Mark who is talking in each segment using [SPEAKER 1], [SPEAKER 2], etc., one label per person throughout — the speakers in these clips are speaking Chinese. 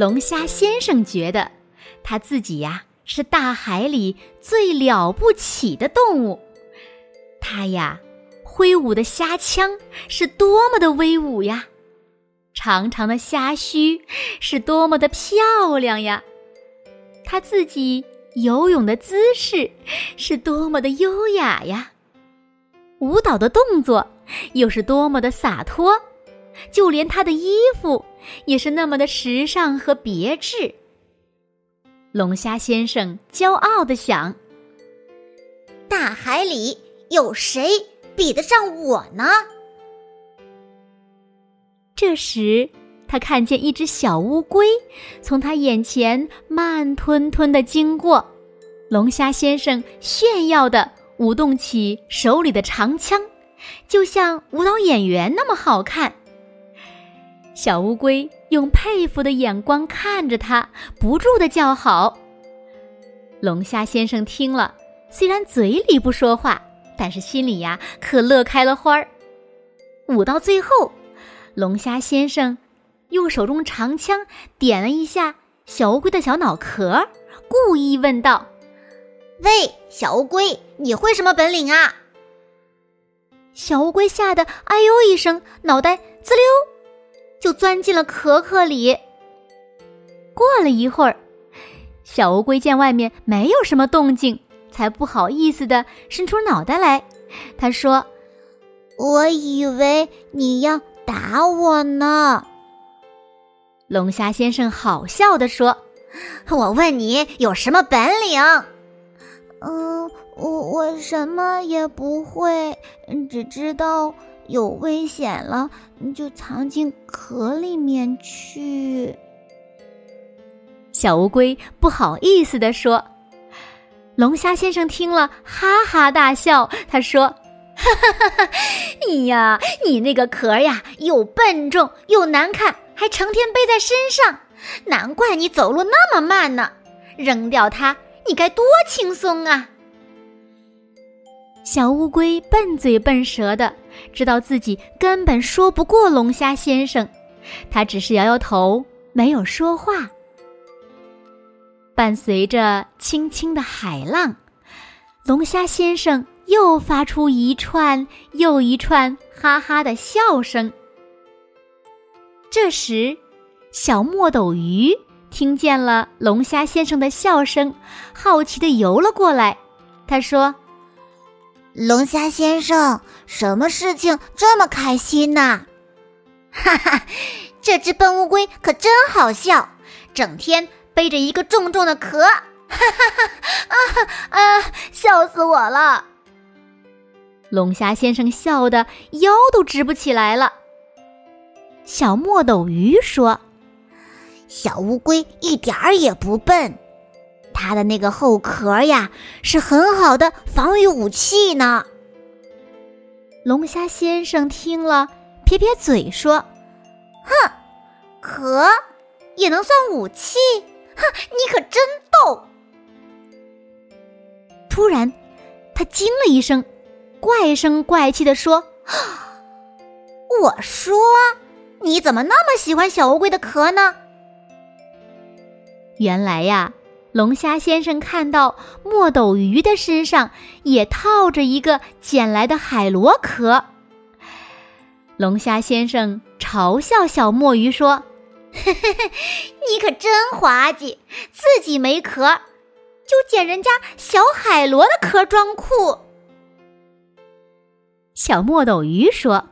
[SPEAKER 1] 龙虾先生觉得，他自己呀是大海里最了不起的动物。他呀，挥舞的虾枪是多么的威武呀！长长的虾须是多么的漂亮呀！他自己游泳的姿势是多么的优雅呀！舞蹈的动作又是多么的洒脱！就连他的衣服。也是那么的时尚和别致。龙虾先生骄傲的想：“
[SPEAKER 2] 大海里有谁比得上我呢？”
[SPEAKER 1] 这时，他看见一只小乌龟从他眼前慢吞吞的经过。龙虾先生炫耀的舞动起手里的长枪，就像舞蹈演员那么好看。小乌龟用佩服的眼光看着他，不住的叫好。龙虾先生听了，虽然嘴里不说话，但是心里呀可乐开了花儿。舞到最后，龙虾先生用手中长枪点了一下小乌龟的小脑壳，故意问道：“
[SPEAKER 2] 喂，小乌龟，你会什么本领啊？”
[SPEAKER 1] 小乌龟吓得“哎呦”一声，脑袋滋溜。就钻进了壳壳里。过了一会儿，小乌龟见外面没有什么动静，才不好意思的伸出脑袋来。他说：“
[SPEAKER 2] 我以为你要打我呢。”
[SPEAKER 1] 龙虾先生好笑的说：“
[SPEAKER 2] 我问你有什么本领？嗯，我我什么也不会，只知道。”有危险了，你就藏进壳里面去。
[SPEAKER 1] 小乌龟不好意思地说。龙虾先生听了，哈哈大笑。他说：“哈哈哈哈！你呀，你那个壳呀，又笨重又难看，还成天背在身上，难怪你走路那么慢呢。扔掉它，你该多轻松啊！”小乌龟笨嘴笨舌的，知道自己根本说不过龙虾先生，他只是摇摇头，没有说话。伴随着轻轻的海浪，龙虾先生又发出一串又一串哈哈的笑声。这时，小墨斗鱼听见了龙虾先生的笑声，好奇的游了过来。他说。
[SPEAKER 2] 龙虾先生，什么事情这么开心呢？哈哈，这只笨乌龟可真好笑，整天背着一个重重的壳，哈哈哈！啊啊，笑死我了！
[SPEAKER 1] 龙虾先生笑得腰都直不起来了。小墨斗鱼说：“
[SPEAKER 2] 小乌龟一点儿也不笨。”它的那个后壳呀，是很好的防御武器呢。
[SPEAKER 1] 龙虾先生听了，撇撇嘴说：“
[SPEAKER 2] 哼，壳也能算武器？哼，你可真逗！”
[SPEAKER 1] 突然，他惊了一声，怪声怪气的说：“
[SPEAKER 2] 我说，你怎么那么喜欢小乌龟的壳呢？”
[SPEAKER 1] 原来呀。龙虾先生看到墨斗鱼的身上也套着一个捡来的海螺壳，龙虾先生嘲笑小墨鱼说：“
[SPEAKER 2] 你可真滑稽，自己没壳，就捡人家小海螺的壳装酷。”
[SPEAKER 1] 小墨斗鱼说：“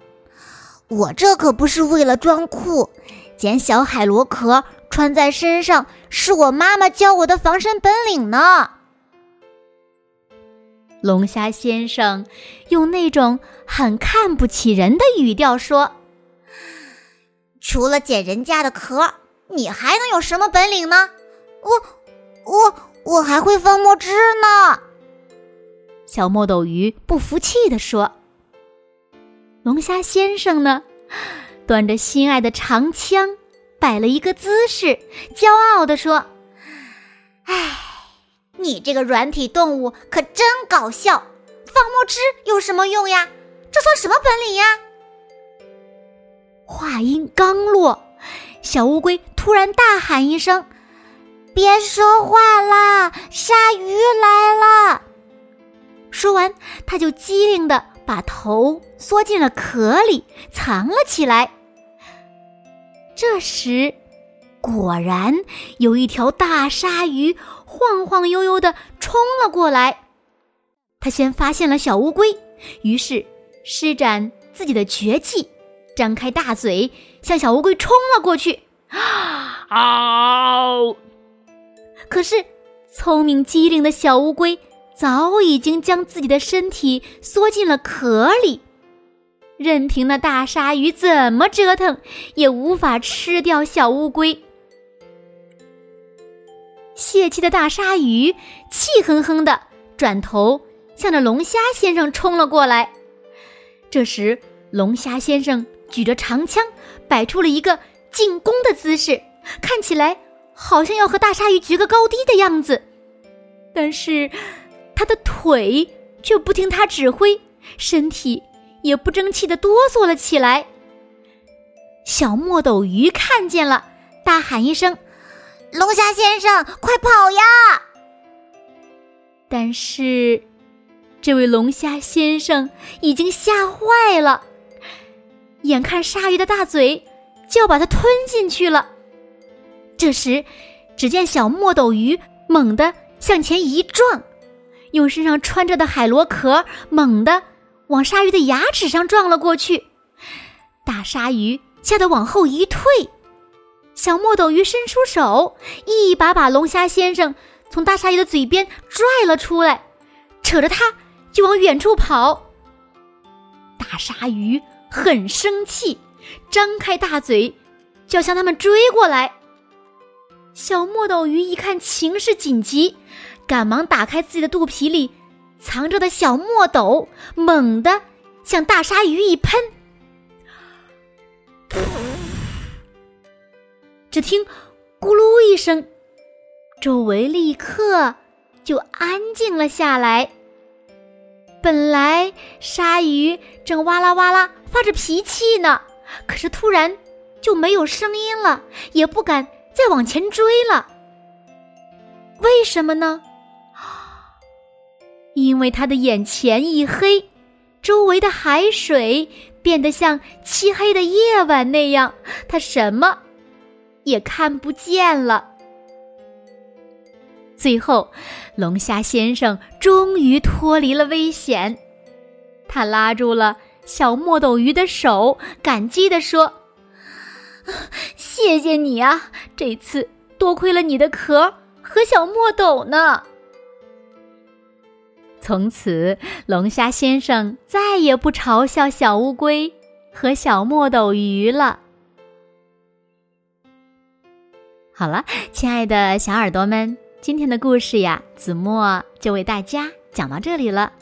[SPEAKER 2] 我这可不是为了装酷，捡小海螺壳。”穿在身上是我妈妈教我的防身本领呢。
[SPEAKER 1] 龙虾先生用那种很看不起人的语调说：“
[SPEAKER 2] 除了捡人家的壳，你还能有什么本领呢？我、我、我还会放墨汁呢。”
[SPEAKER 1] 小墨斗鱼不服气地说：“龙虾先生呢，端着心爱的长枪，摆了一个姿势，骄傲地说：‘
[SPEAKER 2] 哎。’”你这个软体动物可真搞笑！放墨汁有什么用呀？这算什么本领呀？
[SPEAKER 1] 话音刚落，小乌龟突然大喊一声：“
[SPEAKER 2] 别说话啦，鲨鱼来了！”
[SPEAKER 1] 说完，他就机灵的把头缩进了壳里，藏了起来。这时，果然有一条大鲨鱼。晃晃悠悠的冲了过来，他先发现了小乌龟，于是施展自己的绝技，张开大嘴向小乌龟冲了过去。啊！可是聪明机灵的小乌龟早已经将自己的身体缩进了壳里，任凭那大鲨鱼怎么折腾，也无法吃掉小乌龟。泄气的大鲨鱼气哼哼的转头向着龙虾先生冲了过来。这时，龙虾先生举着长枪，摆出了一个进攻的姿势，看起来好像要和大鲨鱼决个高低的样子。但是，他的腿却不听他指挥，身体也不争气的哆嗦了起来。小墨斗鱼看见了，大喊一声。
[SPEAKER 2] 龙虾先生，快跑呀！
[SPEAKER 1] 但是，这位龙虾先生已经吓坏了，眼看鲨鱼的大嘴就要把它吞进去了。这时，只见小墨斗鱼猛地向前一撞，用身上穿着的海螺壳猛地往鲨鱼的牙齿上撞了过去。大鲨鱼吓得往后一退。小墨斗鱼伸出手，一把把龙虾先生从大鲨鱼的嘴边拽了出来，扯着它就往远处跑。大鲨鱼很生气，张开大嘴就要向他们追过来。小墨斗鱼一看情势紧急，赶忙打开自己的肚皮里藏着的小墨斗，猛地向大鲨鱼一喷。只听“咕噜”一声，周围立刻就安静了下来。本来鲨鱼正哇啦哇啦发着脾气呢，可是突然就没有声音了，也不敢再往前追了。为什么呢？因为他的眼前一黑，周围的海水变得像漆黑的夜晚那样，他什么？也看不见了。最后，龙虾先生终于脱离了危险，他拉住了小墨斗鱼的手，感激地说：“谢谢你啊，这次多亏了你的壳和小墨斗呢。”从此，龙虾先生再也不嘲笑小乌龟和小墨斗鱼了。好了，亲爱的小耳朵们，今天的故事呀，子墨就为大家讲到这里了。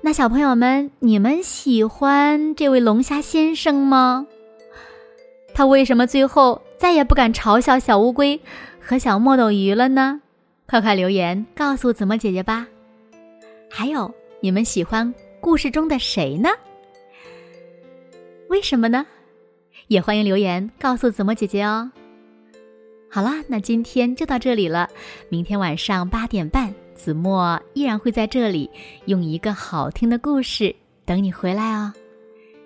[SPEAKER 1] 那小朋友们，你们喜欢这位龙虾先生吗？他为什么最后再也不敢嘲笑小乌龟和小墨斗鱼了呢？快快留言告诉子墨姐姐吧。还有，你们喜欢故事中的谁呢？为什么呢？也欢迎留言告诉子墨姐姐哦。好啦，那今天就到这里了。明天晚上八点半，子墨依然会在这里，用一个好听的故事等你回来哦。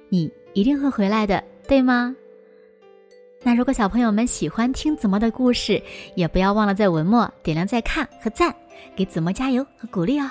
[SPEAKER 1] 你一定会回来的，对吗？那如果小朋友们喜欢听子墨的故事，也不要忘了在文末点亮再看和赞，给子墨加油和鼓励哦。